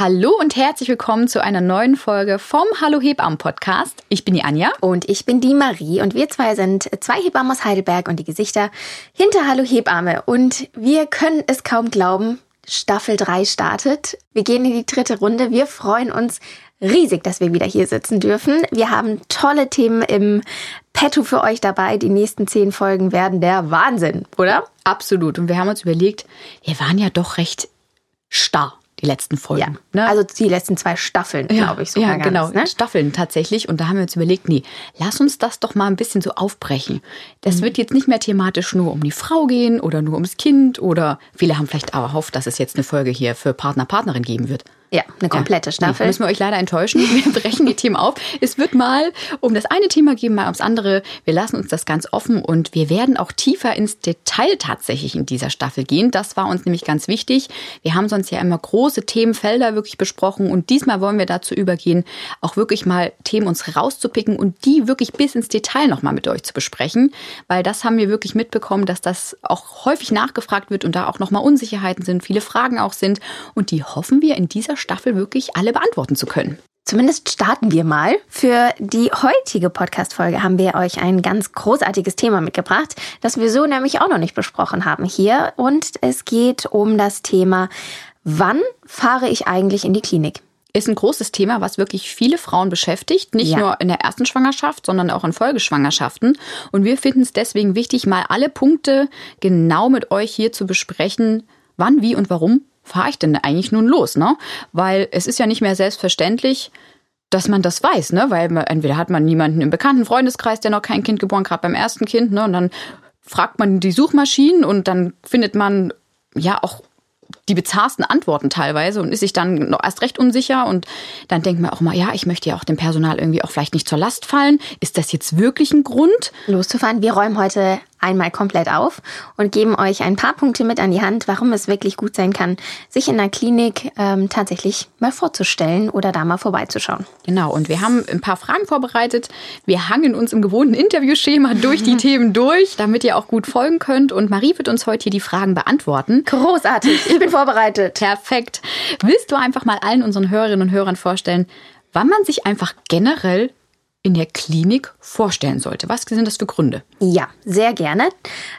Hallo und herzlich willkommen zu einer neuen Folge vom Hallo Hebammen Podcast. Ich bin die Anja. Und ich bin die Marie. Und wir zwei sind zwei Hebammen aus Heidelberg und die Gesichter hinter Hallo Hebamme. Und wir können es kaum glauben. Staffel 3 startet. Wir gehen in die dritte Runde. Wir freuen uns riesig, dass wir wieder hier sitzen dürfen. Wir haben tolle Themen im Petto für euch dabei. Die nächsten zehn Folgen werden der Wahnsinn, oder? Absolut. Und wir haben uns überlegt, wir waren ja doch recht starr die letzten Folgen. Ja, ne? Also die letzten zwei Staffeln, ja, glaube ich. Sogar ja, genau. ne? Staffeln tatsächlich. Und da haben wir uns überlegt, nee, lass uns das doch mal ein bisschen so aufbrechen. Das mhm. wird jetzt nicht mehr thematisch nur um die Frau gehen oder nur ums Kind oder viele haben vielleicht auch erhofft, dass es jetzt eine Folge hier für Partner, Partnerin geben wird. Ja, eine komplette Staffel. Nee, müssen wir euch leider enttäuschen. Wir brechen die Themen auf. Es wird mal um das eine Thema gehen, mal ums andere. Wir lassen uns das ganz offen und wir werden auch tiefer ins Detail tatsächlich in dieser Staffel gehen. Das war uns nämlich ganz wichtig. Wir haben sonst ja immer große Themenfelder wirklich besprochen und diesmal wollen wir dazu übergehen, auch wirklich mal Themen uns rauszupicken und die wirklich bis ins Detail nochmal mit euch zu besprechen, weil das haben wir wirklich mitbekommen, dass das auch häufig nachgefragt wird und da auch nochmal Unsicherheiten sind, viele Fragen auch sind und die hoffen wir in dieser Staffel wirklich alle beantworten zu können. Zumindest starten wir mal. Für die heutige Podcast-Folge haben wir euch ein ganz großartiges Thema mitgebracht, das wir so nämlich auch noch nicht besprochen haben hier. Und es geht um das Thema, wann fahre ich eigentlich in die Klinik? Ist ein großes Thema, was wirklich viele Frauen beschäftigt. Nicht ja. nur in der ersten Schwangerschaft, sondern auch in Folgeschwangerschaften. Und wir finden es deswegen wichtig, mal alle Punkte genau mit euch hier zu besprechen, wann, wie und warum fahre ich denn eigentlich nun los, ne? Weil es ist ja nicht mehr selbstverständlich, dass man das weiß, ne? Weil man, entweder hat man niemanden im bekannten Freundeskreis, der noch kein Kind geboren, gerade beim ersten Kind, ne? Und dann fragt man die Suchmaschinen und dann findet man ja auch die bizarrsten Antworten teilweise und ist sich dann noch erst recht unsicher und dann denkt man auch mal, ja, ich möchte ja auch dem Personal irgendwie auch vielleicht nicht zur Last fallen. Ist das jetzt wirklich ein Grund? Loszufahren. Wir räumen heute einmal komplett auf und geben euch ein paar Punkte mit an die Hand, warum es wirklich gut sein kann, sich in der Klinik ähm, tatsächlich mal vorzustellen oder da mal vorbeizuschauen. Genau, und wir haben ein paar Fragen vorbereitet. Wir hangen uns im gewohnten Interviewschema durch die Themen durch, damit ihr auch gut folgen könnt. Und Marie wird uns heute hier die Fragen beantworten. Großartig, ich bin vorbereitet. Perfekt. Willst du einfach mal allen unseren Hörerinnen und Hörern vorstellen, wann man sich einfach generell in der Klinik vorstellen sollte. Was sind das für Gründe? Ja, sehr gerne.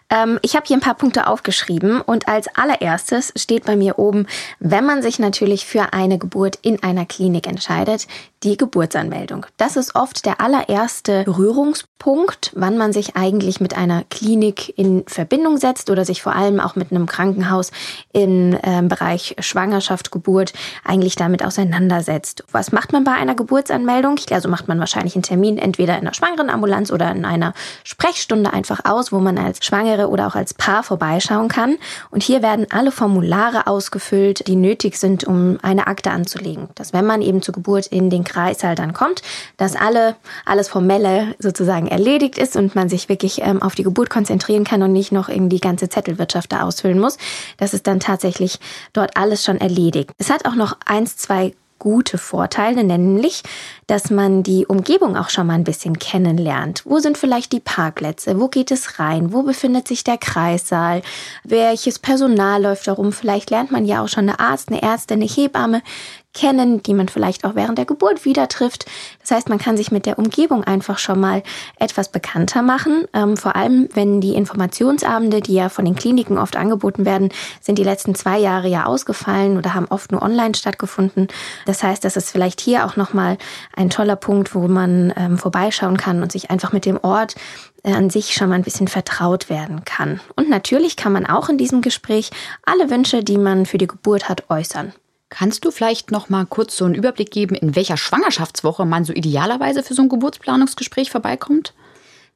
Ähm, ich habe hier ein paar Punkte aufgeschrieben und als allererstes steht bei mir oben, wenn man sich natürlich für eine Geburt in einer Klinik entscheidet, die Geburtsanmeldung. Das ist oft der allererste Berührungspunkt, wann man sich eigentlich mit einer Klinik in Verbindung setzt oder sich vor allem auch mit einem Krankenhaus im äh, Bereich Schwangerschaft, Geburt eigentlich damit auseinandersetzt. Was macht man bei einer Geburtsanmeldung? Also macht man wahrscheinlich einen Termin entweder in einer Schwangerenambulanz oder in einer Sprechstunde einfach aus, wo man als Schwangere oder auch als Paar vorbeischauen kann. Und hier werden alle Formulare ausgefüllt, die nötig sind, um eine Akte anzulegen. Dass wenn man eben zur Geburt in den Kreis halt dann kommt, dass alle, alles Formelle sozusagen erledigt ist und man sich wirklich ähm, auf die Geburt konzentrieren kann und nicht noch irgendwie die ganze Zettelwirtschaft da ausfüllen muss. Das ist dann tatsächlich dort alles schon erledigt. Es hat auch noch eins, zwei gute Vorteile, nämlich, dass man die Umgebung auch schon mal ein bisschen kennenlernt. Wo sind vielleicht die Parkplätze? Wo geht es rein? Wo befindet sich der Kreissaal? Welches Personal läuft da rum? Vielleicht lernt man ja auch schon eine Arzt, eine Ärztin, eine Hebamme kennen, die man vielleicht auch während der Geburt wieder trifft. Das heißt, man kann sich mit der Umgebung einfach schon mal etwas bekannter machen. Ähm, vor allem, wenn die Informationsabende, die ja von den Kliniken oft angeboten werden, sind die letzten zwei Jahre ja ausgefallen oder haben oft nur online stattgefunden. Das heißt, das ist vielleicht hier auch nochmal ein toller Punkt, wo man ähm, vorbeischauen kann und sich einfach mit dem Ort äh, an sich schon mal ein bisschen vertraut werden kann. Und natürlich kann man auch in diesem Gespräch alle Wünsche, die man für die Geburt hat, äußern. Kannst du vielleicht noch mal kurz so einen Überblick geben, in welcher Schwangerschaftswoche man so idealerweise für so ein Geburtsplanungsgespräch vorbeikommt?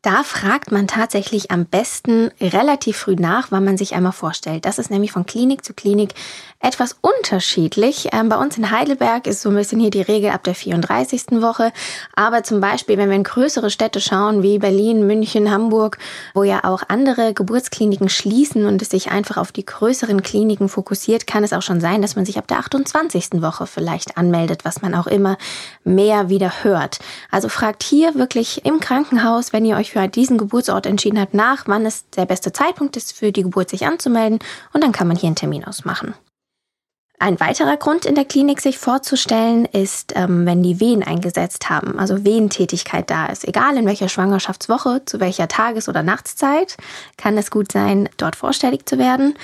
Da fragt man tatsächlich am besten relativ früh nach, wann man sich einmal vorstellt. Das ist nämlich von Klinik zu Klinik etwas unterschiedlich. Ähm, bei uns in Heidelberg ist so ein bisschen hier die Regel ab der 34. Woche. Aber zum Beispiel, wenn wir in größere Städte schauen, wie Berlin, München, Hamburg, wo ja auch andere Geburtskliniken schließen und es sich einfach auf die größeren Kliniken fokussiert, kann es auch schon sein, dass man sich ab der 28. Woche vielleicht anmeldet, was man auch immer mehr wieder hört. Also fragt hier wirklich im Krankenhaus, wenn ihr euch für diesen Geburtsort entschieden hat, nach, wann es der beste Zeitpunkt ist, für die Geburt sich anzumelden. Und dann kann man hier einen Termin ausmachen. Ein weiterer Grund in der Klinik sich vorzustellen ist, ähm, wenn die Wehen eingesetzt haben, also Wehentätigkeit da ist. Egal in welcher Schwangerschaftswoche, zu welcher Tages- oder Nachtszeit, kann es gut sein, dort vorstellig zu werden.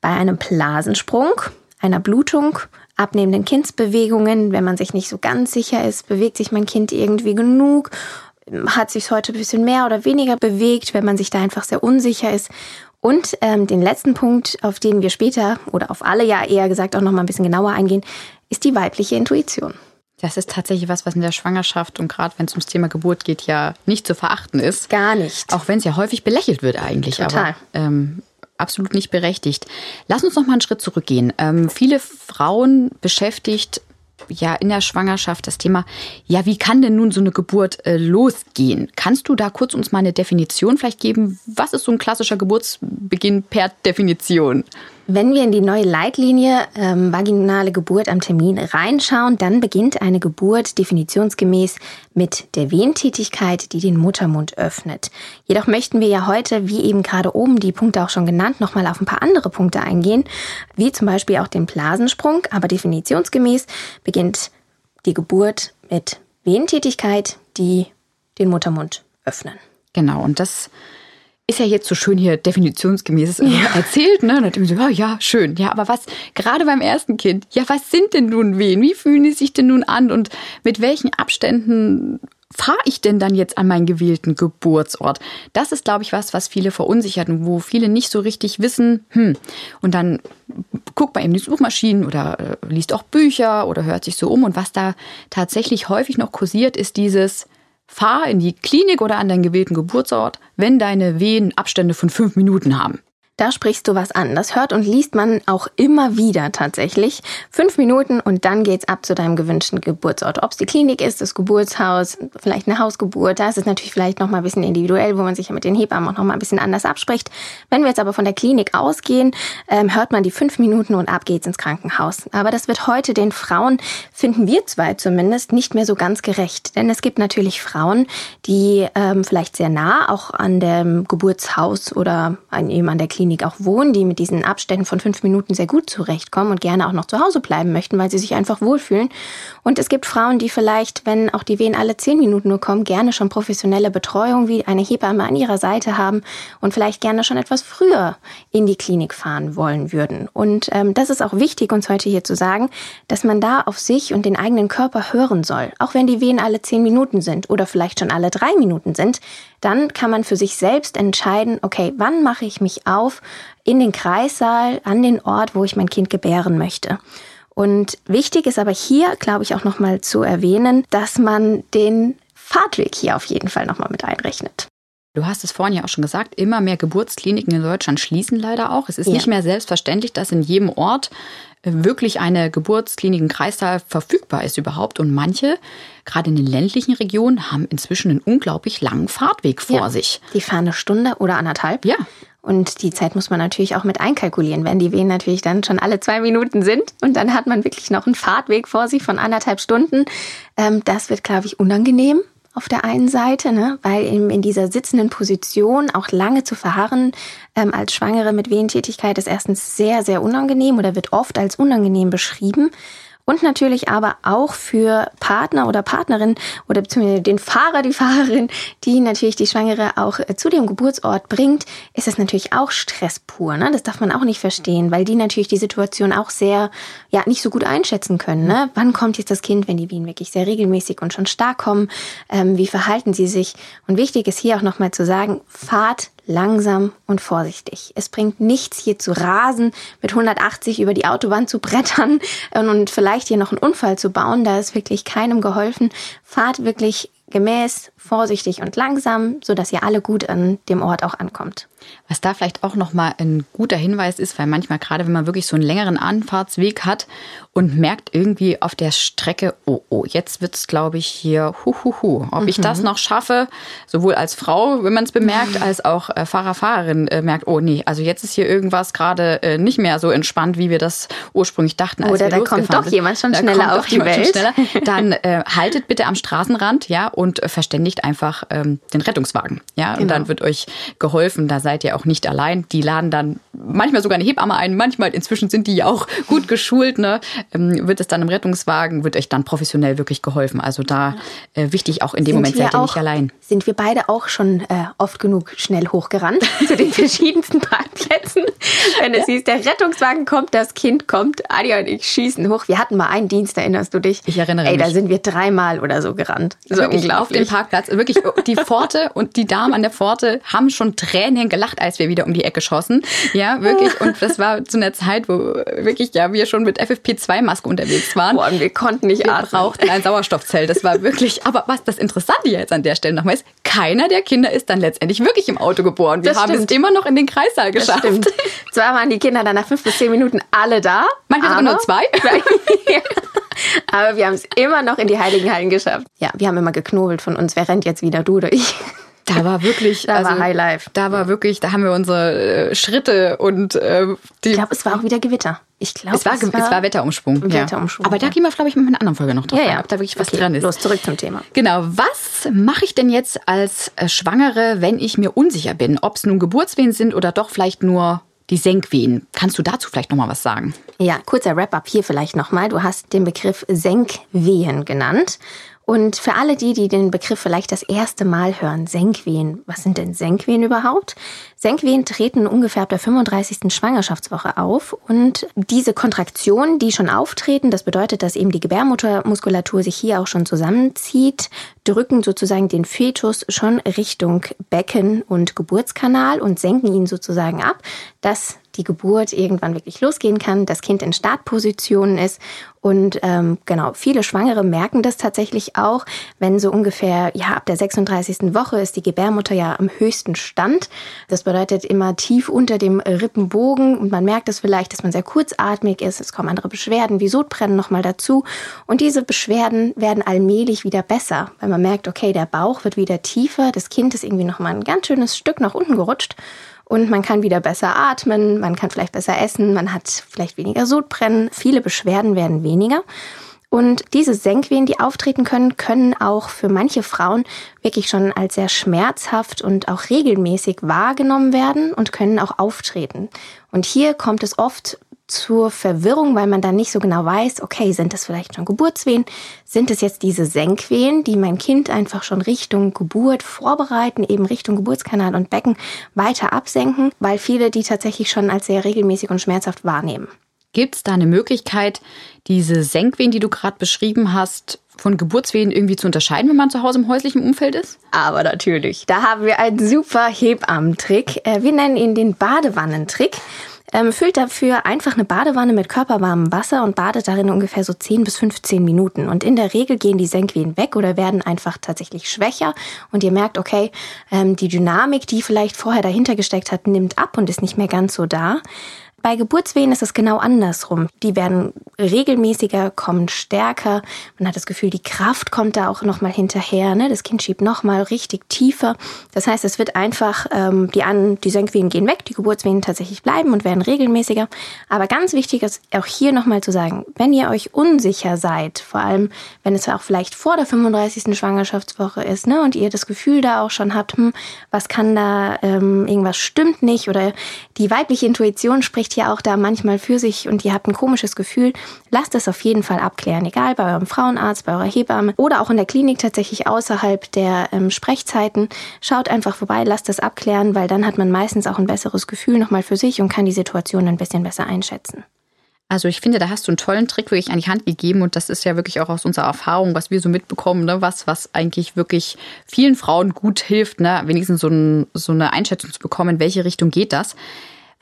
Bei einem Blasensprung, einer Blutung, abnehmenden Kindsbewegungen, wenn man sich nicht so ganz sicher ist, bewegt sich mein Kind irgendwie genug hat sich heute ein bisschen mehr oder weniger bewegt, wenn man sich da einfach sehr unsicher ist. Und ähm, den letzten Punkt, auf den wir später oder auf alle ja eher gesagt auch noch mal ein bisschen genauer eingehen, ist die weibliche Intuition. Das ist tatsächlich was, was in der Schwangerschaft und gerade wenn es ums Thema Geburt geht, ja nicht zu verachten ist. Gar nicht. Auch wenn es ja häufig belächelt wird eigentlich. Total. Aber, ähm, absolut nicht berechtigt. Lass uns noch mal einen Schritt zurückgehen. Ähm, viele Frauen beschäftigt ja in der Schwangerschaft das Thema, ja, wie kann denn nun so eine Geburt äh, losgehen? Kannst du da kurz uns mal eine Definition vielleicht geben? Was ist so ein klassischer Geburtsbeginn per Definition? Wenn wir in die neue Leitlinie ähm, vaginale Geburt am Termin reinschauen, dann beginnt eine Geburt definitionsgemäß mit der Wehentätigkeit, die den Muttermund öffnet. Jedoch möchten wir ja heute, wie eben gerade oben die Punkte auch schon genannt, nochmal auf ein paar andere Punkte eingehen, wie zum Beispiel auch den Blasensprung. Aber definitionsgemäß beginnt die Geburt mit Wehentätigkeit, die den Muttermund öffnen. Genau, und das ist ja jetzt so schön hier definitionsgemäß ja. erzählt, ne? Und dann denke ich so, oh, ja, schön. Ja, aber was, gerade beim ersten Kind, ja, was sind denn nun Wehen? Wie fühlen die sich denn nun an? Und mit welchen Abständen fahre ich denn dann jetzt an meinen gewählten Geburtsort? Das ist, glaube ich, was, was viele verunsichert und wo viele nicht so richtig wissen, hm. Und dann guckt man eben die Suchmaschinen oder äh, liest auch Bücher oder hört sich so um. Und was da tatsächlich häufig noch kursiert, ist dieses, Fahr in die Klinik oder an deinen gewählten Geburtsort, wenn deine Wehen Abstände von fünf Minuten haben. Da sprichst du was an. Das hört und liest man auch immer wieder tatsächlich. Fünf Minuten und dann geht's ab zu deinem gewünschten Geburtsort. Ob es die Klinik ist, das Geburtshaus, vielleicht eine Hausgeburt, da ist es natürlich vielleicht noch mal ein bisschen individuell, wo man sich ja mit den Hebammen auch noch mal ein bisschen anders abspricht. Wenn wir jetzt aber von der Klinik ausgehen, ähm, hört man die fünf Minuten und ab geht's ins Krankenhaus. Aber das wird heute den Frauen, finden wir zwei zumindest, nicht mehr so ganz gerecht. Denn es gibt natürlich Frauen, die ähm, vielleicht sehr nah auch an dem Geburtshaus oder an, eben an der Klinik Klinik auch wohnen, die mit diesen Abständen von fünf Minuten sehr gut zurechtkommen und gerne auch noch zu Hause bleiben möchten, weil sie sich einfach wohlfühlen. Und es gibt Frauen, die vielleicht, wenn auch die Wehen alle zehn Minuten nur kommen, gerne schon professionelle Betreuung wie eine Hebamme an ihrer Seite haben und vielleicht gerne schon etwas früher in die Klinik fahren wollen würden. Und ähm, das ist auch wichtig, uns heute hier zu sagen, dass man da auf sich und den eigenen Körper hören soll. Auch wenn die Wehen alle zehn Minuten sind oder vielleicht schon alle drei Minuten sind, dann kann man für sich selbst entscheiden, okay, wann mache ich mich auf in den Kreissaal, an den Ort, wo ich mein Kind gebären möchte. Und wichtig ist aber hier, glaube ich, auch nochmal zu erwähnen, dass man den Fahrtweg hier auf jeden Fall nochmal mit einrechnet. Du hast es vorhin ja auch schon gesagt, immer mehr Geburtskliniken in Deutschland schließen leider auch. Es ist ja. nicht mehr selbstverständlich, dass in jedem Ort wirklich eine Geburtsklinik im Kreissaal verfügbar ist überhaupt. Und manche, gerade in den ländlichen Regionen, haben inzwischen einen unglaublich langen Fahrtweg vor ja, sich. Die fahren eine Stunde oder anderthalb. Ja. Und die Zeit muss man natürlich auch mit einkalkulieren, wenn die Wehen natürlich dann schon alle zwei Minuten sind und dann hat man wirklich noch einen Fahrtweg vor sich von anderthalb Stunden. Ähm, das wird, glaube ich, unangenehm auf der einen Seite, ne? weil in, in dieser sitzenden Position auch lange zu verharren ähm, als Schwangere mit Wehentätigkeit ist erstens sehr, sehr unangenehm oder wird oft als unangenehm beschrieben und natürlich aber auch für Partner oder Partnerin oder beziehungsweise den Fahrer, die Fahrerin, die natürlich die Schwangere auch äh, zu dem Geburtsort bringt, ist es natürlich auch Stress pur. Ne? Das darf man auch nicht verstehen, weil die natürlich die Situation auch sehr, ja, nicht so gut einschätzen können. Ne? Wann kommt jetzt das Kind, wenn die Wehen wirklich sehr regelmäßig und schon stark kommen? Ähm, wie verhalten sie sich? Und wichtig ist hier auch nochmal zu sagen, fahrt langsam und vorsichtig. Es bringt nichts, hier zu rasen, mit 180 über die Autobahn zu brettern und vielleicht hier noch einen Unfall zu bauen. Da ist wirklich keinem geholfen. Fahrt wirklich gemäß, vorsichtig und langsam, so dass ihr alle gut an dem Ort auch ankommt. Was da vielleicht auch nochmal ein guter Hinweis ist, weil manchmal gerade, wenn man wirklich so einen längeren Anfahrtsweg hat und merkt irgendwie auf der Strecke, oh, oh, jetzt wird's, glaube ich, hier huhuhu. Ob mhm. ich das mhm. noch schaffe, sowohl als Frau, wenn man es bemerkt, als auch äh, Fahrer, Fahrerin äh, merkt, oh nee, also jetzt ist hier irgendwas gerade äh, nicht mehr so entspannt, wie wir das ursprünglich dachten. Als Oder wir da kommt doch sind. jemand schon schneller auf die Welt. Dann äh, haltet bitte am Straßenrand, ja, und äh, verständigt einfach ähm, den Rettungswagen, ja, genau. und dann wird euch geholfen. Da seid ihr auch nicht allein. Die laden dann manchmal sogar eine Hebamme ein, manchmal inzwischen sind die ja auch gut geschult, ne? ähm, wird es dann im Rettungswagen, wird euch dann professionell wirklich geholfen. Also da äh, wichtig, auch in dem sind Moment seid ihr nicht allein. Sind wir beide auch schon äh, oft genug schnell hochgerannt zu den verschiedensten Parkplätzen. Wenn es hieß, der Rettungswagen kommt, das Kind kommt, Adi und ich schießen hoch. Wir hatten mal einen Dienst, erinnerst du dich? Ich erinnere Ey, mich. da sind wir dreimal oder so gerannt. So wirklich auf dem Parkplatz. Wirklich, die Pforte und die Damen an der Pforte haben schon Tränen gelacht, als wir wieder um die Ecke schossen. Ja, wirklich. Und das war zu einer Zeit, wo wirklich, ja, wir schon mit FFP2-Maske unterwegs waren. Boah, und wir konnten nicht wir atmen. brauchten ein Sauerstoffzelt. Das war wirklich, aber was das Interessante jetzt an der Stelle nochmal ist, keiner der Kinder ist dann letztendlich wirklich im Auto geboren. Wir das haben stimmt. es immer noch in den Kreissaal geschafft. Zwar waren die Kinder dann nach fünf bis zehn Minuten alle da. Manchmal sogar nur zwei. aber wir haben es immer noch in die Heiligen Hallen geschafft. Ja, wir haben immer geknobelt von uns. Wer rennt jetzt wieder, du oder ich? Da war wirklich, da also, war Highlife. Da war wirklich, da haben wir unsere äh, Schritte und äh, die. Ich glaube, es war auch wieder Gewitter. Ich glaube, es war, es war, es war Wetterumschwung. Wetterumschwung. Ja. Aber da gehen wir, glaube ich, mit einer anderen Folge noch drauf ja, ja. ob da wirklich was okay, dran ist. Los, zurück zum Thema. Genau. Was mache ich denn jetzt als äh, Schwangere, wenn ich mir unsicher bin, ob es nun Geburtswehen sind oder doch vielleicht nur die Senkwehen. Kannst du dazu vielleicht noch mal was sagen? Ja, kurzer Wrap-up hier vielleicht noch mal. Du hast den Begriff Senkwehen genannt. Und für alle die, die den Begriff vielleicht das erste Mal hören, Senkwehen, was sind denn Senkwehen überhaupt? Senkwehen treten ungefähr ab der 35. Schwangerschaftswoche auf und diese Kontraktionen, die schon auftreten, das bedeutet, dass eben die Gebärmuttermuskulatur sich hier auch schon zusammenzieht, drücken sozusagen den Fetus schon Richtung Becken und Geburtskanal und senken ihn sozusagen ab, dass die Geburt irgendwann wirklich losgehen kann, das Kind in Startpositionen ist. Und ähm, genau, viele Schwangere merken das tatsächlich auch, wenn so ungefähr, ja, ab der 36. Woche ist die Gebärmutter ja am höchsten Stand. Das bedeutet immer tief unter dem Rippenbogen und man merkt es vielleicht, dass man sehr kurzatmig ist. Es kommen andere Beschwerden wie Sodbrennen nochmal dazu. Und diese Beschwerden werden allmählich wieder besser, weil man merkt, okay, der Bauch wird wieder tiefer, das Kind ist irgendwie nochmal ein ganz schönes Stück nach unten gerutscht und man kann wieder besser atmen, man kann vielleicht besser essen, man hat vielleicht weniger Sodbrennen, viele Beschwerden werden weniger. Und diese Senkwehen, die auftreten können, können auch für manche Frauen wirklich schon als sehr schmerzhaft und auch regelmäßig wahrgenommen werden und können auch auftreten. Und hier kommt es oft zur Verwirrung, weil man dann nicht so genau weiß, okay, sind das vielleicht schon Geburtswehen? Sind es jetzt diese Senkwehen, die mein Kind einfach schon Richtung Geburt vorbereiten, eben Richtung Geburtskanal und Becken weiter absenken, weil viele die tatsächlich schon als sehr regelmäßig und schmerzhaft wahrnehmen. Gibt es da eine Möglichkeit, diese Senkwehen, die du gerade beschrieben hast, von Geburtswehen irgendwie zu unterscheiden, wenn man zu Hause im häuslichen Umfeld ist? Aber natürlich. Da haben wir einen super Hebammentrick. Äh, wir nennen ihn den Badewannentrick. Ähm, füllt dafür einfach eine Badewanne mit körperwarmem Wasser und badet darin ungefähr so 10 bis 15 Minuten. Und in der Regel gehen die Senkwehen weg oder werden einfach tatsächlich schwächer. Und ihr merkt, okay, ähm, die Dynamik, die vielleicht vorher dahinter gesteckt hat, nimmt ab und ist nicht mehr ganz so da. Bei Geburtswehen ist es genau andersrum. Die werden regelmäßiger, kommen stärker. Man hat das Gefühl, die Kraft kommt da auch nochmal hinterher. Ne? Das Kind schiebt nochmal richtig tiefer. Das heißt, es wird einfach, ähm, die, an, die Senkwehen gehen weg, die Geburtswehen tatsächlich bleiben und werden regelmäßiger. Aber ganz wichtig ist auch hier nochmal zu sagen, wenn ihr euch unsicher seid, vor allem wenn es auch vielleicht vor der 35. Schwangerschaftswoche ist ne, und ihr das Gefühl da auch schon habt, hm, was kann da, ähm, irgendwas stimmt nicht oder die weibliche Intuition spricht hier auch da manchmal für sich und ihr habt ein komisches Gefühl, lasst es auf jeden Fall abklären, egal bei eurem Frauenarzt, bei eurer Hebamme oder auch in der Klinik tatsächlich außerhalb der ähm, Sprechzeiten. Schaut einfach vorbei, lasst es abklären, weil dann hat man meistens auch ein besseres Gefühl nochmal für sich und kann die Situation ein bisschen besser einschätzen. Also ich finde, da hast du einen tollen Trick wirklich an die Hand gegeben und das ist ja wirklich auch aus unserer Erfahrung, was wir so mitbekommen, ne? was, was eigentlich wirklich vielen Frauen gut hilft, ne? wenigstens so, ein, so eine Einschätzung zu bekommen, in welche Richtung geht das.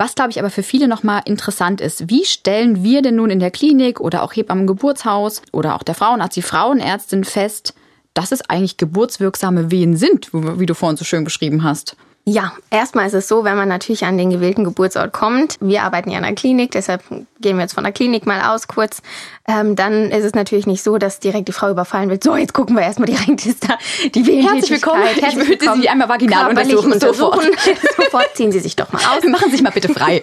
Was, glaube ich, aber für viele nochmal interessant ist, wie stellen wir denn nun in der Klinik oder auch Hebammen Geburtshaus oder auch der Frauenarzt, die Frauenärztin fest, dass es eigentlich geburtswirksame Wehen sind, wie du vorhin so schön beschrieben hast? Ja, erstmal ist es so, wenn man natürlich an den gewählten Geburtsort kommt. Wir arbeiten ja in der Klinik, deshalb gehen wir jetzt von der Klinik mal aus kurz. Ähm, dann ist es natürlich nicht so, dass direkt die Frau überfallen wird. So, jetzt gucken wir erstmal direkt, ist da die Herzlich willkommen. Herzlich ich würde Sie einmal vaginal untersuchen. untersuchen. Sofort. sofort ziehen Sie sich doch mal aus. Machen Sie sich mal bitte frei.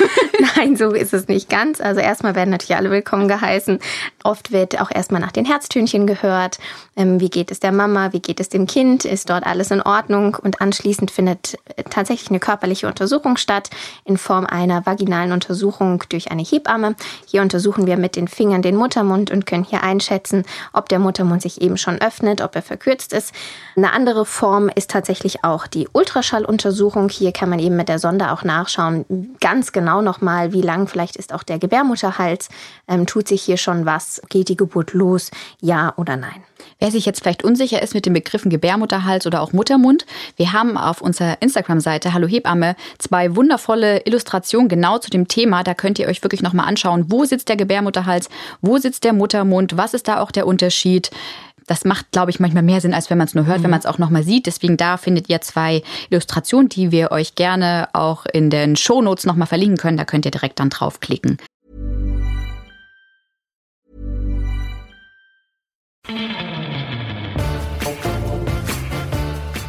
Nein, so ist es nicht ganz. Also erstmal werden natürlich alle willkommen geheißen. Oft wird auch erstmal nach den Herztönchen gehört. Ähm, wie geht es der Mama? Wie geht es dem Kind? Ist dort alles in Ordnung? Und anschließend findet tatsächlich eine körperliche Untersuchung statt in Form einer vaginalen Untersuchung durch eine Hebamme. Hier untersuchen wir mit den Fingern den Muttermund und können hier einschätzen, ob der Muttermund sich eben schon öffnet, ob er verkürzt ist. Eine andere Form ist tatsächlich auch die Ultraschalluntersuchung. Hier kann man eben mit der Sonde auch nachschauen, ganz genau nochmal, wie lang vielleicht ist auch der Gebärmutterhals. Ähm, tut sich hier schon was? Geht die Geburt los? Ja oder nein? Wer sich jetzt vielleicht unsicher ist mit den Begriffen Gebärmutterhals oder auch Muttermund, wir haben auf unserer Instagram-Seite Hallo Hebamme zwei wundervolle Illustrationen genau zu dem Thema. Da könnt ihr euch wirklich nochmal anschauen, wo sitzt der Gebärmutterhals, wo sitzt der Muttermund, was ist da auch der Unterschied das macht, glaube ich, manchmal mehr Sinn, als wenn man es nur hört, mhm. wenn man es auch nochmal sieht. Deswegen da findet ihr zwei Illustrationen, die wir euch gerne auch in den Shownotes nochmal verlinken können. Da könnt ihr direkt dann draufklicken.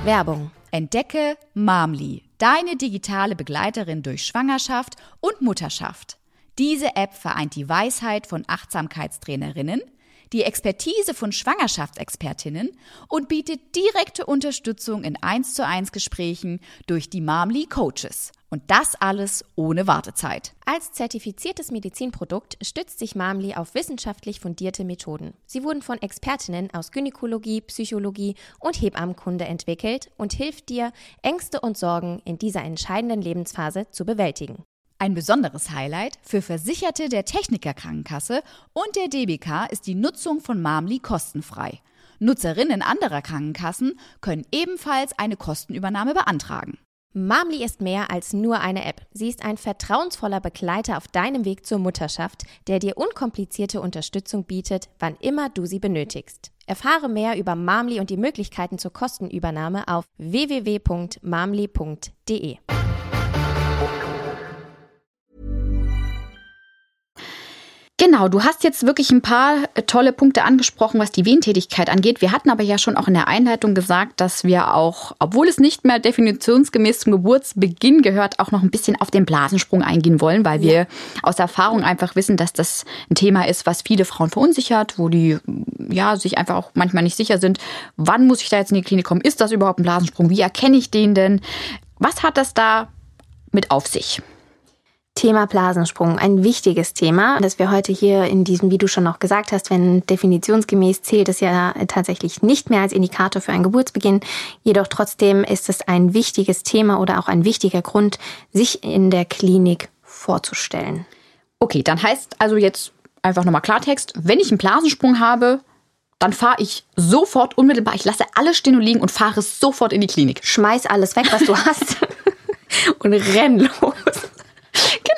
Werbung. Entdecke Mamli, deine digitale Begleiterin durch Schwangerschaft und Mutterschaft. Diese App vereint die Weisheit von Achtsamkeitstrainerinnen, die Expertise von Schwangerschaftsexpertinnen und bietet direkte Unterstützung in 1 zu 1 Gesprächen durch die Mamli Coaches. Und das alles ohne Wartezeit. Als zertifiziertes Medizinprodukt stützt sich Mamli auf wissenschaftlich fundierte Methoden. Sie wurden von Expertinnen aus Gynäkologie, Psychologie und Hebammenkunde entwickelt und hilft dir, Ängste und Sorgen in dieser entscheidenden Lebensphase zu bewältigen. Ein besonderes Highlight für Versicherte der Techniker Krankenkasse und der DBK ist die Nutzung von Mamli kostenfrei. Nutzerinnen anderer Krankenkassen können ebenfalls eine Kostenübernahme beantragen. Mamli ist mehr als nur eine App. Sie ist ein vertrauensvoller Begleiter auf deinem Weg zur Mutterschaft, der dir unkomplizierte Unterstützung bietet, wann immer du sie benötigst. Erfahre mehr über Mamli und die Möglichkeiten zur Kostenübernahme auf www.mamli.de. Genau, du hast jetzt wirklich ein paar äh, tolle Punkte angesprochen, was die Wehentätigkeit angeht. Wir hatten aber ja schon auch in der Einleitung gesagt, dass wir auch, obwohl es nicht mehr definitionsgemäß zum Geburtsbeginn gehört, auch noch ein bisschen auf den Blasensprung eingehen wollen, weil wir aus Erfahrung einfach wissen, dass das ein Thema ist, was viele Frauen verunsichert, wo die ja sich einfach auch manchmal nicht sicher sind, wann muss ich da jetzt in die Klinik kommen? Ist das überhaupt ein Blasensprung? Wie erkenne ich den denn? Was hat das da mit auf sich? Thema Blasensprung, ein wichtiges Thema, das wir heute hier in diesem, wie du schon noch gesagt hast, wenn definitionsgemäß zählt es ja tatsächlich nicht mehr als Indikator für einen Geburtsbeginn. Jedoch trotzdem ist es ein wichtiges Thema oder auch ein wichtiger Grund, sich in der Klinik vorzustellen. Okay, dann heißt also jetzt einfach nochmal Klartext, wenn ich einen Blasensprung habe, dann fahre ich sofort unmittelbar, ich lasse alles stehen und liegen und fahre sofort in die Klinik. Schmeiß alles weg, was du hast und renn los.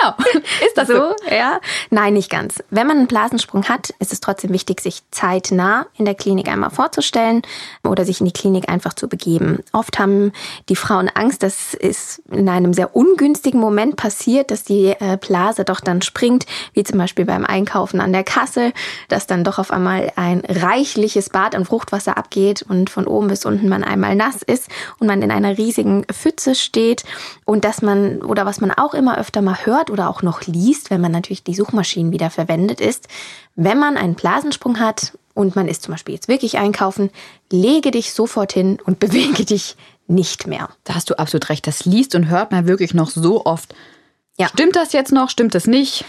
Genau. Ist das so? so? Ja. Nein, nicht ganz. Wenn man einen Blasensprung hat, ist es trotzdem wichtig, sich zeitnah in der Klinik einmal vorzustellen oder sich in die Klinik einfach zu begeben. Oft haben die Frauen Angst, dass es in einem sehr ungünstigen Moment passiert, dass die äh, Blase doch dann springt, wie zum Beispiel beim Einkaufen an der Kasse, dass dann doch auf einmal ein reichliches Bad an Fruchtwasser abgeht und von oben bis unten man einmal nass ist und man in einer riesigen Pfütze steht und dass man oder was man auch immer öfter mal hört oder auch noch liest, wenn man natürlich die Suchmaschinen wieder verwendet ist, wenn man einen Blasensprung hat und man ist zum Beispiel jetzt wirklich einkaufen, lege dich sofort hin und bewege dich nicht mehr. Da hast du absolut recht. Das liest und hört man wirklich noch so oft. Ja. Stimmt das jetzt noch? Stimmt das nicht?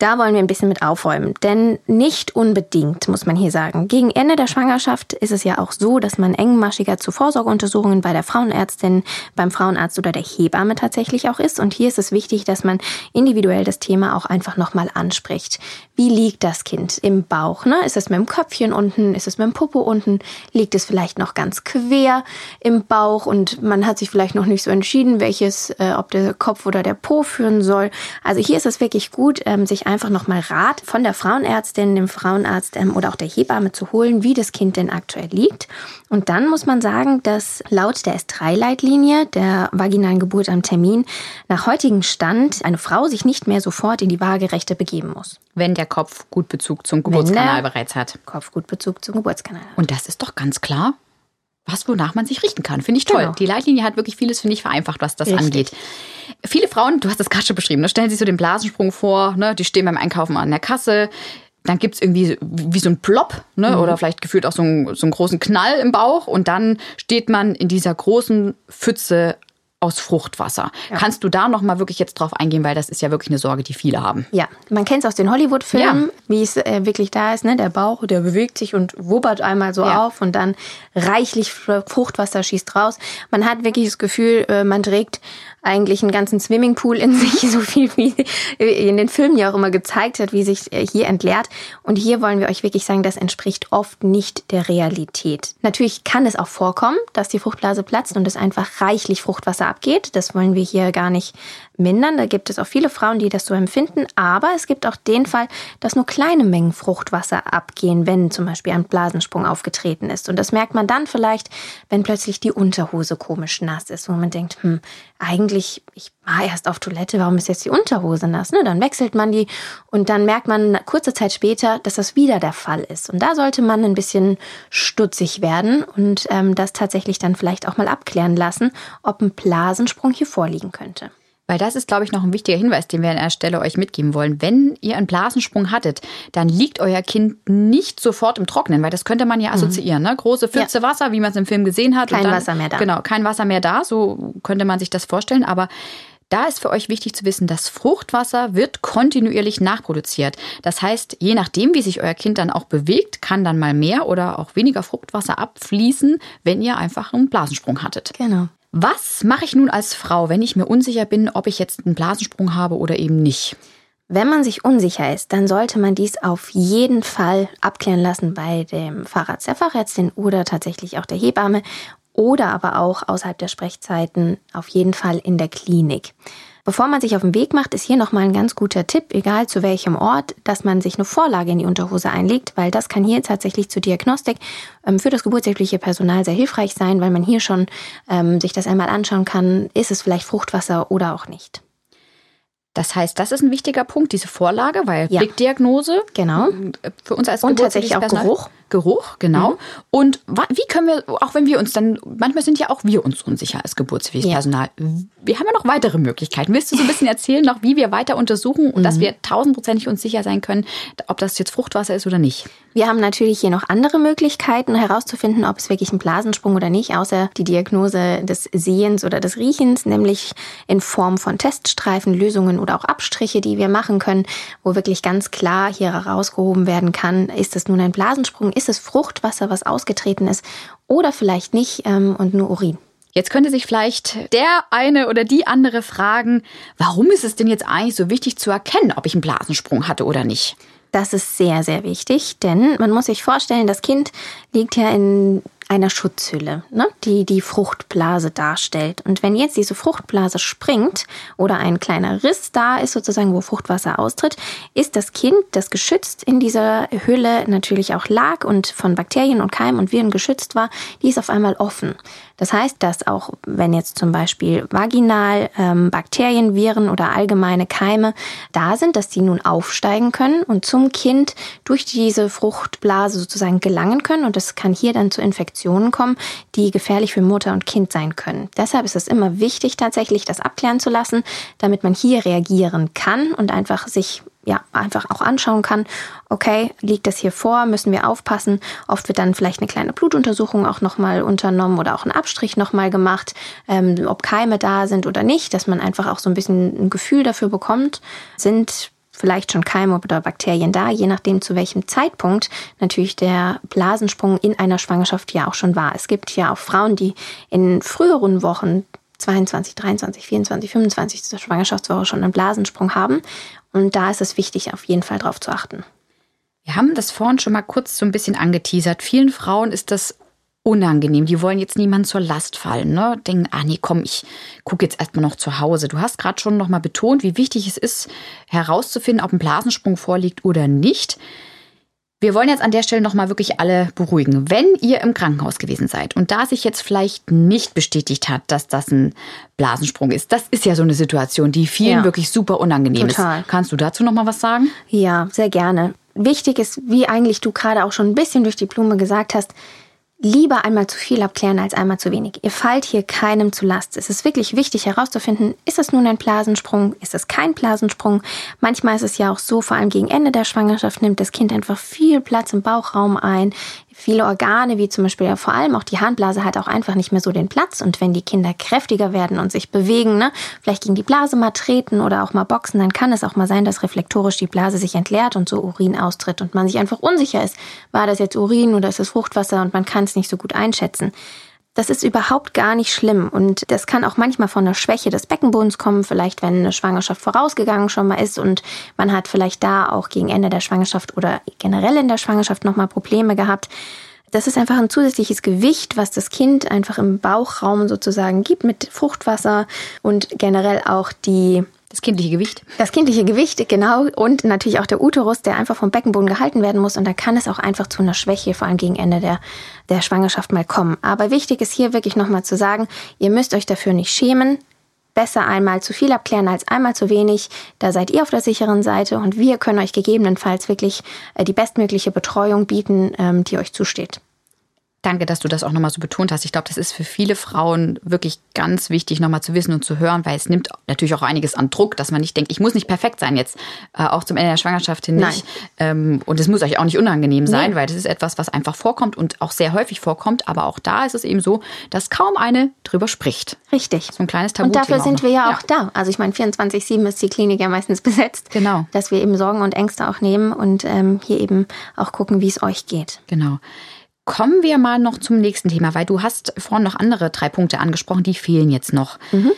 Da wollen wir ein bisschen mit aufräumen, denn nicht unbedingt, muss man hier sagen. Gegen Ende der Schwangerschaft ist es ja auch so, dass man engmaschiger zu Vorsorgeuntersuchungen bei der Frauenärztin, beim Frauenarzt oder der Hebamme tatsächlich auch ist. Und hier ist es wichtig, dass man individuell das Thema auch einfach nochmal anspricht. Wie liegt das Kind im Bauch? Ne? Ist es mit dem Köpfchen unten? Ist es mit dem Popo unten? Liegt es vielleicht noch ganz quer im Bauch und man hat sich vielleicht noch nicht so entschieden, welches, äh, ob der Kopf oder der Po führen soll? Also hier ist es wirklich gut, ähm, sich einfach nochmal Rat von der Frauenärztin, dem Frauenarzt ähm, oder auch der Hebamme zu holen, wie das Kind denn aktuell liegt. Und dann muss man sagen, dass laut der S3-Leitlinie der vaginalen Geburt am Termin nach heutigem Stand eine Frau sich nicht mehr sofort in die Waagerechte begeben muss. Wenn der Kopf gut Bezug zum Geburtskanal bereits hat. Kopf gut Bezug zum Geburtskanal. Und das ist doch ganz klar was, wonach man sich richten kann. Finde ich toll. Genau. Die Leitlinie hat wirklich vieles, finde ich, vereinfacht, was das Richtig. angeht. Viele Frauen, du hast das gerade schon beschrieben, ne, stellen sich so den Blasensprung vor, ne, die stehen beim Einkaufen an der Kasse, dann gibt es irgendwie wie so ein Plop, ne? Mhm. Oder vielleicht gefühlt auch so, ein, so einen großen Knall im Bauch und dann steht man in dieser großen Pfütze aus Fruchtwasser. Ja. Kannst du da noch mal wirklich jetzt drauf eingehen, weil das ist ja wirklich eine Sorge, die viele haben. Ja, man kennt es aus den Hollywood-Filmen, ja. wie es äh, wirklich da ist. Ne? Der Bauch, der bewegt sich und wubbert einmal so ja. auf und dann reichlich Fruchtwasser schießt raus. Man hat wirklich das Gefühl, äh, man trägt eigentlich einen ganzen Swimmingpool in sich, so viel wie in den Filmen ja auch immer gezeigt hat, wie sich äh, hier entleert. Und hier wollen wir euch wirklich sagen, das entspricht oft nicht der Realität. Natürlich kann es auch vorkommen, dass die Fruchtblase platzt und es einfach reichlich Fruchtwasser abgeht. Das wollen wir hier gar nicht mindern. Da gibt es auch viele Frauen, die das so empfinden. Aber es gibt auch den Fall, dass nur kleine Mengen Fruchtwasser abgehen, wenn zum Beispiel ein Blasensprung aufgetreten ist. Und das merkt man dann vielleicht, wenn plötzlich die Unterhose komisch nass ist, wo man denkt, hm, eigentlich, ich war erst auf Toilette, warum ist jetzt die Unterhose nass? Ne? Dann wechselt man die und dann merkt man kurze Zeit später, dass das wieder der Fall ist. Und da sollte man ein bisschen stutzig werden und ähm, das tatsächlich dann vielleicht auch mal abklären lassen, ob ein Blasensprung hier vorliegen könnte. Weil das ist, glaube ich, noch ein wichtiger Hinweis, den wir an der Stelle euch mitgeben wollen. Wenn ihr einen Blasensprung hattet, dann liegt euer Kind nicht sofort im Trocknen, weil das könnte man ja mhm. assoziieren. Ne? Große Pfütze ja. Wasser, wie man es im Film gesehen hat. Kein dann, Wasser mehr da. Genau, kein Wasser mehr da. So könnte man sich das vorstellen. Aber da ist für euch wichtig zu wissen, das Fruchtwasser wird kontinuierlich nachproduziert. Das heißt, je nachdem, wie sich euer Kind dann auch bewegt, kann dann mal mehr oder auch weniger Fruchtwasser abfließen, wenn ihr einfach einen Blasensprung hattet. Genau. Was mache ich nun als Frau, wenn ich mir unsicher bin, ob ich jetzt einen Blasensprung habe oder eben nicht? Wenn man sich unsicher ist, dann sollte man dies auf jeden Fall abklären lassen bei dem Facharzt der Fachärztin oder tatsächlich auch der Hebamme oder aber auch außerhalb der Sprechzeiten auf jeden Fall in der Klinik. Bevor man sich auf den Weg macht, ist hier nochmal ein ganz guter Tipp, egal zu welchem Ort, dass man sich eine Vorlage in die Unterhose einlegt, weil das kann hier tatsächlich zur Diagnostik ähm, für das geburtshilfliche Personal sehr hilfreich sein, weil man hier schon ähm, sich das einmal anschauen kann, ist es vielleicht Fruchtwasser oder auch nicht. Das heißt, das ist ein wichtiger Punkt, diese Vorlage, weil ja. Blickdiagnose genau. für uns als Und tatsächlich auch Personal, Geruch. Geruch, genau. Mhm. Und wie können wir, auch wenn wir uns dann, manchmal sind ja auch wir uns unsicher als geburtsfähiges ja. Wir haben ja noch weitere Möglichkeiten. Willst du so ein bisschen erzählen, noch wie wir weiter untersuchen und mhm. dass wir tausendprozentig uns sicher sein können, ob das jetzt Fruchtwasser ist oder nicht? Wir haben natürlich hier noch andere Möglichkeiten herauszufinden, ob es wirklich ein Blasensprung oder nicht, außer die Diagnose des Sehens oder des Riechens, nämlich in Form von Teststreifen, Lösungen oder auch Abstriche, die wir machen können, wo wirklich ganz klar hier herausgehoben werden kann, ist es nun ein Blasensprung, ist es Fruchtwasser, was ausgetreten ist oder vielleicht nicht ähm, und nur Urin. Jetzt könnte sich vielleicht der eine oder die andere fragen, warum ist es denn jetzt eigentlich so wichtig zu erkennen, ob ich einen Blasensprung hatte oder nicht? Das ist sehr, sehr wichtig, denn man muss sich vorstellen, das Kind liegt ja in einer Schutzhülle, ne, die die Fruchtblase darstellt. Und wenn jetzt diese Fruchtblase springt oder ein kleiner Riss da ist, sozusagen, wo Fruchtwasser austritt, ist das Kind, das geschützt in dieser Hülle natürlich auch lag und von Bakterien und Keimen und Viren geschützt war, die ist auf einmal offen. Das heißt, dass auch wenn jetzt zum Beispiel vaginal ähm, Bakterien, Viren oder allgemeine Keime da sind, dass die nun aufsteigen können und zum Kind durch diese Fruchtblase sozusagen gelangen können. Und es kann hier dann zu Infektionen kommen, die gefährlich für Mutter und Kind sein können. Deshalb ist es immer wichtig, tatsächlich das abklären zu lassen, damit man hier reagieren kann und einfach sich ja, einfach auch anschauen kann, okay, liegt das hier vor, müssen wir aufpassen. Oft wird dann vielleicht eine kleine Blutuntersuchung auch nochmal unternommen oder auch ein Abstrich nochmal gemacht, ähm, ob Keime da sind oder nicht, dass man einfach auch so ein bisschen ein Gefühl dafür bekommt, sind vielleicht schon Keime oder Bakterien da, je nachdem zu welchem Zeitpunkt natürlich der Blasensprung in einer Schwangerschaft ja auch schon war. Es gibt ja auch Frauen, die in früheren Wochen 22, 23, 24, 25 zur Schwangerschaftswoche schon einen Blasensprung haben. Und da ist es wichtig, auf jeden Fall darauf zu achten. Wir haben das vorhin schon mal kurz so ein bisschen angeteasert. Vielen Frauen ist das unangenehm. Die wollen jetzt niemand zur Last fallen. Ne? Denken, ah nee, komm, ich gucke jetzt erstmal noch zu Hause. Du hast gerade schon noch mal betont, wie wichtig es ist, herauszufinden, ob ein Blasensprung vorliegt oder nicht. Wir wollen jetzt an der Stelle nochmal wirklich alle beruhigen. Wenn ihr im Krankenhaus gewesen seid und da sich jetzt vielleicht nicht bestätigt hat, dass das ein Blasensprung ist, das ist ja so eine Situation, die vielen ja. wirklich super unangenehm Total. ist. Kannst du dazu nochmal was sagen? Ja, sehr gerne. Wichtig ist, wie eigentlich du gerade auch schon ein bisschen durch die Blume gesagt hast, lieber einmal zu viel abklären als einmal zu wenig. Ihr fallt hier keinem zu Last. Es ist wirklich wichtig herauszufinden, ist es nun ein Blasensprung, ist es kein Blasensprung. Manchmal ist es ja auch so, vor allem gegen Ende der Schwangerschaft nimmt das Kind einfach viel Platz im Bauchraum ein. Viele Organe, wie zum Beispiel vor allem auch die Harnblase, hat auch einfach nicht mehr so den Platz. Und wenn die Kinder kräftiger werden und sich bewegen, ne, vielleicht gegen die Blase mal treten oder auch mal boxen, dann kann es auch mal sein, dass reflektorisch die Blase sich entleert und so Urin austritt und man sich einfach unsicher ist. War das jetzt Urin oder ist es Fruchtwasser und man kann es nicht so gut einschätzen. Das ist überhaupt gar nicht schlimm und das kann auch manchmal von einer Schwäche des Beckenbodens kommen, vielleicht wenn eine Schwangerschaft vorausgegangen schon mal ist und man hat vielleicht da auch gegen Ende der Schwangerschaft oder generell in der Schwangerschaft nochmal Probleme gehabt. Das ist einfach ein zusätzliches Gewicht, was das Kind einfach im Bauchraum sozusagen gibt mit Fruchtwasser und generell auch die das kindliche Gewicht. Das kindliche Gewicht, genau. Und natürlich auch der Uterus, der einfach vom Beckenboden gehalten werden muss. Und da kann es auch einfach zu einer Schwäche, vor allem gegen Ende der, der Schwangerschaft mal kommen. Aber wichtig ist hier wirklich nochmal zu sagen, ihr müsst euch dafür nicht schämen. Besser einmal zu viel abklären als einmal zu wenig. Da seid ihr auf der sicheren Seite und wir können euch gegebenenfalls wirklich äh, die bestmögliche Betreuung bieten, ähm, die euch zusteht. Danke, dass du das auch nochmal so betont hast. Ich glaube, das ist für viele Frauen wirklich ganz wichtig, nochmal zu wissen und zu hören, weil es nimmt natürlich auch einiges an Druck, dass man nicht denkt, ich muss nicht perfekt sein jetzt, äh, auch zum Ende der Schwangerschaft hin nicht. Ähm, und es muss euch auch nicht unangenehm sein, nee. weil das ist etwas, was einfach vorkommt und auch sehr häufig vorkommt. Aber auch da ist es eben so, dass kaum eine drüber spricht. Richtig. So ein kleines Tabu. Und dafür sind wir ja auch ja. da. Also ich meine, 24-7 ist die Klinik ja meistens besetzt. Genau. Dass wir eben Sorgen und Ängste auch nehmen und ähm, hier eben auch gucken, wie es euch geht. Genau. Kommen wir mal noch zum nächsten Thema, weil du hast vorhin noch andere drei Punkte angesprochen, die fehlen jetzt noch. Mhm.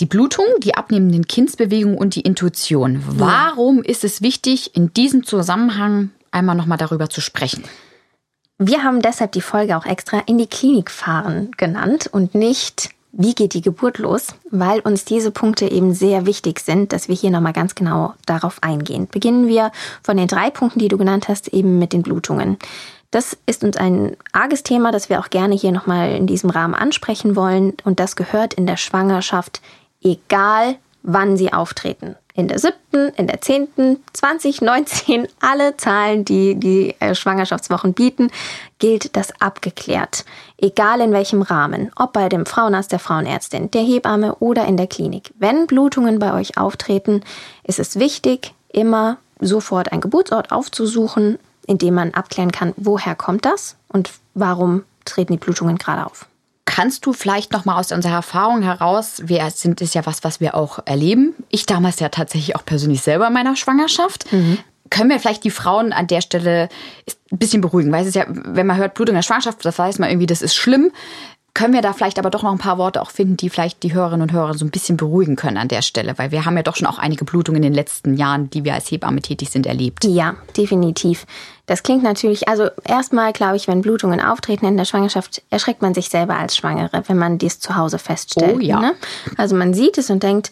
Die Blutung, die abnehmenden Kindsbewegungen und die Intuition. Warum ist es wichtig, in diesem Zusammenhang einmal nochmal darüber zu sprechen? Wir haben deshalb die Folge auch extra in die Klinik fahren genannt und nicht wie geht die Geburt los, weil uns diese Punkte eben sehr wichtig sind, dass wir hier nochmal ganz genau darauf eingehen. Beginnen wir von den drei Punkten, die du genannt hast, eben mit den Blutungen. Das ist uns ein arges Thema, das wir auch gerne hier nochmal in diesem Rahmen ansprechen wollen. Und das gehört in der Schwangerschaft, egal wann sie auftreten. In der siebten, in der zehnten, 20, 19, alle Zahlen, die die äh, Schwangerschaftswochen bieten, gilt das abgeklärt. Egal in welchem Rahmen, ob bei dem Frauenarzt, der Frauenärztin, der Hebamme oder in der Klinik. Wenn Blutungen bei euch auftreten, ist es wichtig, immer sofort einen Geburtsort aufzusuchen, indem man abklären kann, woher kommt das und warum treten die Blutungen gerade auf. Kannst du vielleicht noch mal aus unserer Erfahrung heraus, wir sind ist ja was, was wir auch erleben. Ich damals ja tatsächlich auch persönlich selber in meiner Schwangerschaft. Mhm. Können wir vielleicht die Frauen an der Stelle ein bisschen beruhigen, weil es ist ja, wenn man hört Blutung in der Schwangerschaft, das weiß man irgendwie, das ist schlimm. Können wir da vielleicht aber doch noch ein paar Worte auch finden, die vielleicht die Hörerinnen und Hörer so ein bisschen beruhigen können an der Stelle, weil wir haben ja doch schon auch einige Blutungen in den letzten Jahren, die wir als Hebamme tätig sind, erlebt. Ja, definitiv. Das klingt natürlich, also erstmal glaube ich, wenn Blutungen auftreten in der Schwangerschaft, erschreckt man sich selber als Schwangere, wenn man dies zu Hause feststellt. Oh ja. Ne? Also man sieht es und denkt,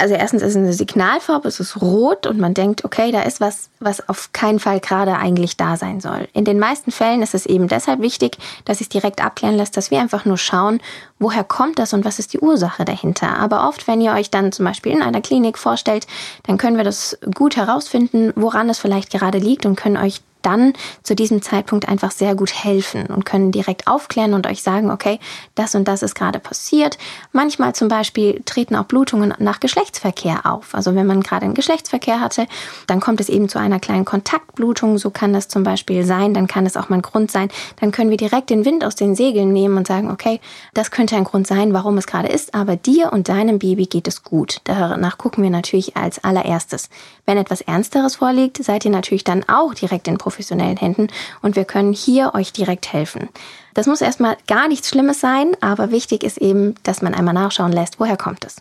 also erstens ist es eine Signalfarbe, es ist rot und man denkt, okay, da ist was, was auf keinen Fall gerade eigentlich da sein soll. In den meisten Fällen ist es eben deshalb wichtig, dass es direkt abklären lässt, dass wir einfach nur schauen, woher kommt das und was ist die Ursache dahinter. Aber oft, wenn ihr euch dann zum Beispiel in einer Klinik vorstellt, dann können wir das gut herausfinden, woran es vielleicht gerade liegt und können euch dann zu diesem Zeitpunkt einfach sehr gut helfen und können direkt aufklären und euch sagen, okay, das und das ist gerade passiert. Manchmal zum Beispiel treten auch Blutungen nach Geschlechtsverkehr auf. Also wenn man gerade einen Geschlechtsverkehr hatte, dann kommt es eben zu einer kleinen Kontaktblutung. So kann das zum Beispiel sein. Dann kann es auch mal ein Grund sein. Dann können wir direkt den Wind aus den Segeln nehmen und sagen, okay, das könnte ein Grund sein, warum es gerade ist, aber dir und deinem Baby geht es gut. Danach gucken wir natürlich als allererstes. Wenn etwas Ernsteres vorliegt, seid ihr natürlich dann auch direkt in professionellen Händen und wir können hier euch direkt helfen. Das muss erstmal gar nichts Schlimmes sein, aber wichtig ist eben, dass man einmal nachschauen lässt, woher kommt es.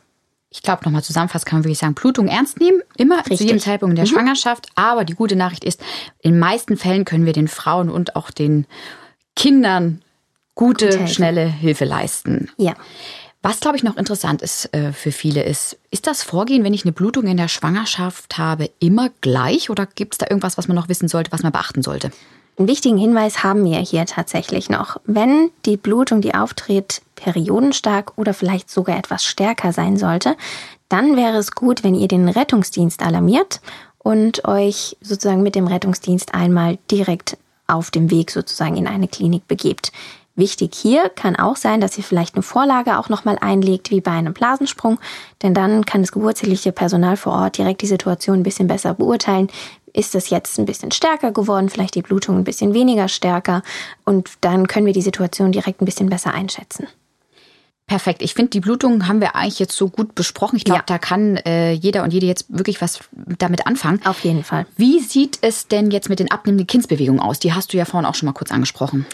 Ich glaube, nochmal zusammenfassend kann man wirklich sagen, Blutung ernst nehmen, immer Richtig. zu jedem Zeitpunkt in der mhm. Schwangerschaft. Aber die gute Nachricht ist, in den meisten Fällen können wir den Frauen und auch den Kindern gute, gute schnelle Hilfe leisten. Ja. Was, glaube ich, noch interessant ist äh, für viele ist, ist das Vorgehen, wenn ich eine Blutung in der Schwangerschaft habe, immer gleich oder gibt es da irgendwas, was man noch wissen sollte, was man beachten sollte? Einen wichtigen Hinweis haben wir hier tatsächlich noch. Wenn die Blutung, die auftritt, periodenstark oder vielleicht sogar etwas stärker sein sollte, dann wäre es gut, wenn ihr den Rettungsdienst alarmiert und euch sozusagen mit dem Rettungsdienst einmal direkt auf dem Weg sozusagen in eine Klinik begebt. Wichtig hier kann auch sein, dass ihr vielleicht eine Vorlage auch nochmal einlegt, wie bei einem Blasensprung, denn dann kann das geburtshilfliche Personal vor Ort direkt die Situation ein bisschen besser beurteilen. Ist das jetzt ein bisschen stärker geworden, vielleicht die Blutung ein bisschen weniger stärker und dann können wir die Situation direkt ein bisschen besser einschätzen. Perfekt. Ich finde, die Blutung haben wir eigentlich jetzt so gut besprochen. Ich glaube, ja. da kann äh, jeder und jede jetzt wirklich was damit anfangen. Auf jeden Fall. Wie sieht es denn jetzt mit den abnehmenden Kindsbewegungen aus? Die hast du ja vorhin auch schon mal kurz angesprochen.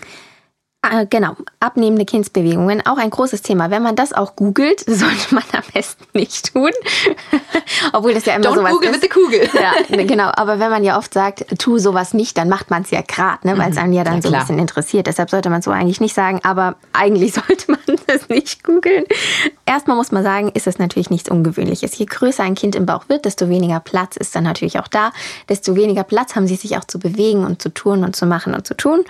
Ah, genau, abnehmende Kindsbewegungen, auch ein großes Thema. Wenn man das auch googelt, sollte man am besten nicht tun. Obwohl das ja immer Don't sowas Google ist. mit der Kugel. ja, ne, genau. Aber wenn man ja oft sagt, tu sowas nicht, dann macht man es ja gerade, ne, weil es mhm. einen ja dann ja, so ein bisschen interessiert. Deshalb sollte man so eigentlich nicht sagen. Aber eigentlich sollte man das nicht googeln. Erstmal muss man sagen, ist es natürlich nichts Ungewöhnliches. Je größer ein Kind im Bauch wird, desto weniger Platz ist dann natürlich auch da. Desto weniger Platz haben sie sich auch zu bewegen und zu tun und zu machen und zu tun.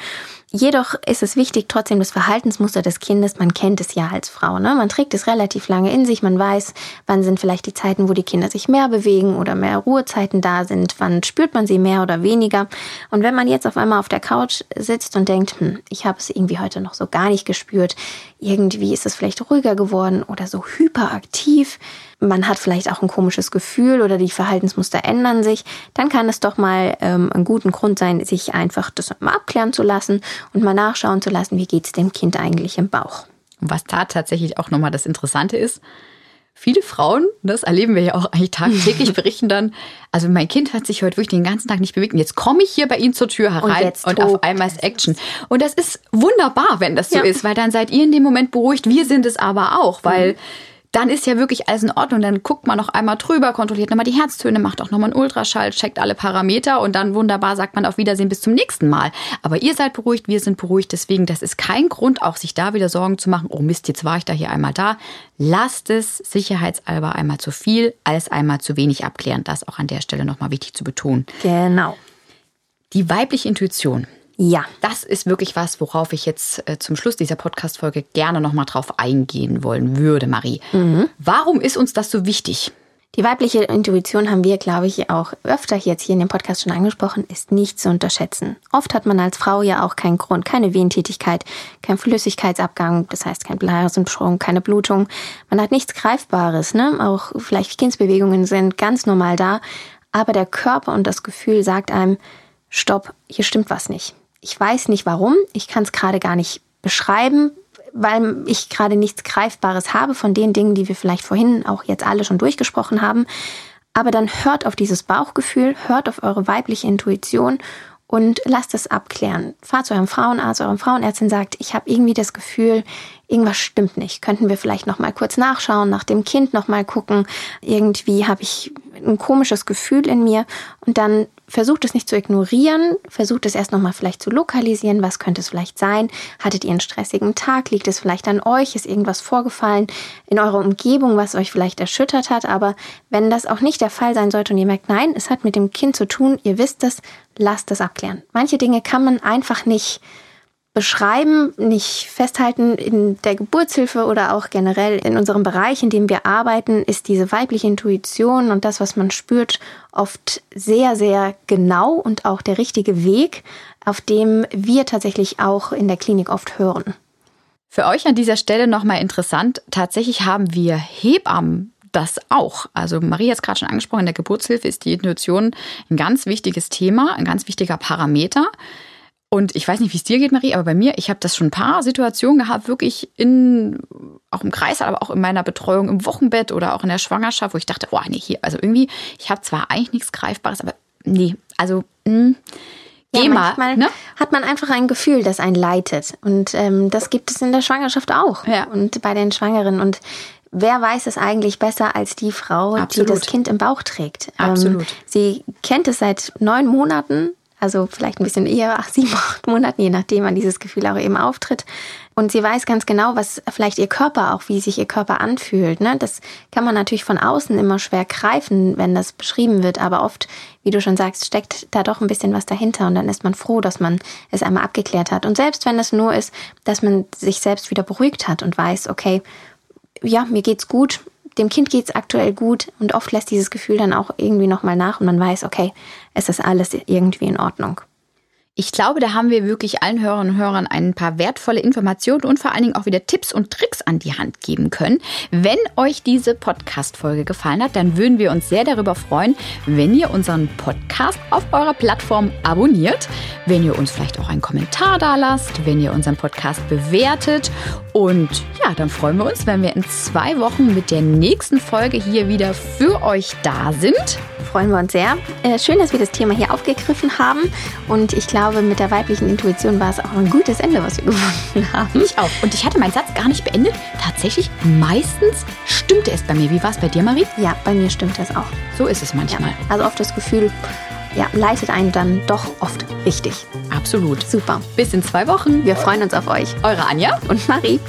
Jedoch ist es wichtig, trotzdem das Verhaltensmuster des Kindes, man kennt es ja als Frau, ne? man trägt es relativ lange in sich, man weiß, wann sind vielleicht die Zeiten, wo die Kinder sich mehr bewegen oder mehr Ruhezeiten da sind, wann spürt man sie mehr oder weniger. Und wenn man jetzt auf einmal auf der Couch sitzt und denkt, hm, ich habe es irgendwie heute noch so gar nicht gespürt, irgendwie ist es vielleicht ruhiger geworden oder so hyperaktiv, man hat vielleicht auch ein komisches Gefühl oder die Verhaltensmuster ändern sich, dann kann es doch mal ähm, ein guter Grund sein, sich einfach das mal abklären zu lassen und mal nachschauen zu lassen, wie geht es dem Kind eigentlich im Bauch. Was da tatsächlich auch nochmal das Interessante ist, viele Frauen, das erleben wir ja auch eigentlich tagtäglich, berichten dann, also mein Kind hat sich heute wirklich den ganzen Tag nicht bewegt und jetzt komme ich hier bei Ihnen zur Tür herein und, und auf einmal ist Action. Und das ist wunderbar, wenn das so ja. ist, weil dann seid ihr in dem Moment beruhigt, wir sind es aber auch, weil mhm dann ist ja wirklich alles in Ordnung. Dann guckt man noch einmal drüber, kontrolliert nochmal die Herztöne, macht auch nochmal einen Ultraschall, checkt alle Parameter und dann wunderbar sagt man auf Wiedersehen bis zum nächsten Mal. Aber ihr seid beruhigt, wir sind beruhigt. Deswegen, das ist kein Grund, auch sich da wieder Sorgen zu machen. Oh Mist, jetzt war ich da hier einmal da. Lasst es sicherheitshalber einmal zu viel, als einmal zu wenig abklären. Das auch an der Stelle nochmal wichtig zu betonen. Genau. Die weibliche Intuition ja. Das ist wirklich was, worauf ich jetzt äh, zum Schluss dieser Podcast-Folge gerne nochmal drauf eingehen wollen würde, Marie. Mhm. Warum ist uns das so wichtig? Die weibliche Intuition haben wir, glaube ich, auch öfter jetzt hier in dem Podcast schon angesprochen, ist nicht zu unterschätzen. Oft hat man als Frau ja auch keinen Grund, keine Wehentätigkeit, kein Flüssigkeitsabgang, das heißt kein Blasenschwung, keine Blutung. Man hat nichts Greifbares, ne? Auch vielleicht Kindsbewegungen sind ganz normal da, aber der Körper und das Gefühl sagt einem, stopp, hier stimmt was nicht. Ich weiß nicht warum, ich kann es gerade gar nicht beschreiben, weil ich gerade nichts Greifbares habe von den Dingen, die wir vielleicht vorhin auch jetzt alle schon durchgesprochen haben. Aber dann hört auf dieses Bauchgefühl, hört auf eure weibliche Intuition und lasst es abklären. Fahrt zu eurem Frauenarzt, eurem Frauenärztin sagt, ich habe irgendwie das Gefühl, irgendwas stimmt nicht. Könnten wir vielleicht noch mal kurz nachschauen, nach dem Kind noch mal gucken. Irgendwie habe ich ein komisches Gefühl in mir und dann versucht es nicht zu ignorieren, versucht es erst noch mal vielleicht zu lokalisieren, was könnte es vielleicht sein? Hattet ihr einen stressigen Tag? Liegt es vielleicht an euch? Ist irgendwas vorgefallen in eurer Umgebung, was euch vielleicht erschüttert hat? Aber wenn das auch nicht der Fall sein sollte und ihr merkt, nein, es hat mit dem Kind zu tun, ihr wisst es, lasst es abklären. Manche Dinge kann man einfach nicht beschreiben, nicht festhalten in der Geburtshilfe oder auch generell in unserem Bereich, in dem wir arbeiten, ist diese weibliche Intuition und das, was man spürt, oft sehr, sehr genau und auch der richtige Weg, auf dem wir tatsächlich auch in der Klinik oft hören. Für euch an dieser Stelle nochmal interessant, tatsächlich haben wir Hebammen das auch. Also Marie hat es gerade schon angesprochen, in der Geburtshilfe ist die Intuition ein ganz wichtiges Thema, ein ganz wichtiger Parameter. Und ich weiß nicht, wie es dir geht, Marie, aber bei mir, ich habe das schon ein paar Situationen gehabt, wirklich in, auch im Kreis, aber auch in meiner Betreuung im Wochenbett oder auch in der Schwangerschaft, wo ich dachte, oh nee, hier, also irgendwie, ich habe zwar eigentlich nichts Greifbares, aber nee, also, mh, hm, ja, manchmal ne? hat man einfach ein Gefühl, das einen leitet. Und ähm, das gibt es in der Schwangerschaft auch. Ja. Und bei den Schwangeren. Und wer weiß es eigentlich besser als die Frau, Absolut. die das Kind im Bauch trägt? Ähm, Absolut. Ähm, sie kennt es seit neun Monaten also vielleicht ein bisschen eher, acht, sieben, acht Monaten, je nachdem, wann dieses Gefühl auch eben auftritt. Und sie weiß ganz genau, was vielleicht ihr Körper auch, wie sich ihr Körper anfühlt. Ne? Das kann man natürlich von außen immer schwer greifen, wenn das beschrieben wird. Aber oft, wie du schon sagst, steckt da doch ein bisschen was dahinter. Und dann ist man froh, dass man es einmal abgeklärt hat. Und selbst wenn es nur ist, dass man sich selbst wieder beruhigt hat und weiß, okay, ja, mir geht's gut, dem Kind geht es aktuell gut und oft lässt dieses Gefühl dann auch irgendwie nochmal nach und man weiß, okay, es ist alles irgendwie in Ordnung. Ich glaube, da haben wir wirklich allen Hörerinnen und Hörern ein paar wertvolle Informationen und vor allen Dingen auch wieder Tipps und Tricks an die Hand geben können. Wenn euch diese Podcast-Folge gefallen hat, dann würden wir uns sehr darüber freuen, wenn ihr unseren Podcast auf eurer Plattform abonniert, wenn ihr uns vielleicht auch einen Kommentar da lasst, wenn ihr unseren Podcast bewertet. Und ja, dann freuen wir uns, wenn wir in zwei Wochen mit der nächsten Folge hier wieder für euch da sind. Freuen wir uns sehr. Äh, schön, dass wir das Thema hier aufgegriffen haben und ich glaube, mit der weiblichen Intuition war es auch ein gutes Ende, was wir gefunden haben. Ich auch. Und ich hatte meinen Satz gar nicht beendet. Tatsächlich, meistens stimmte es bei mir. Wie war es bei dir, Marie? Ja, bei mir stimmt das auch. So ist es manchmal. Ja, also oft das Gefühl, ja, leitet einen dann doch oft richtig. Absolut. Super. Bis in zwei Wochen. Wir freuen uns auf euch. Eure Anja und Marie.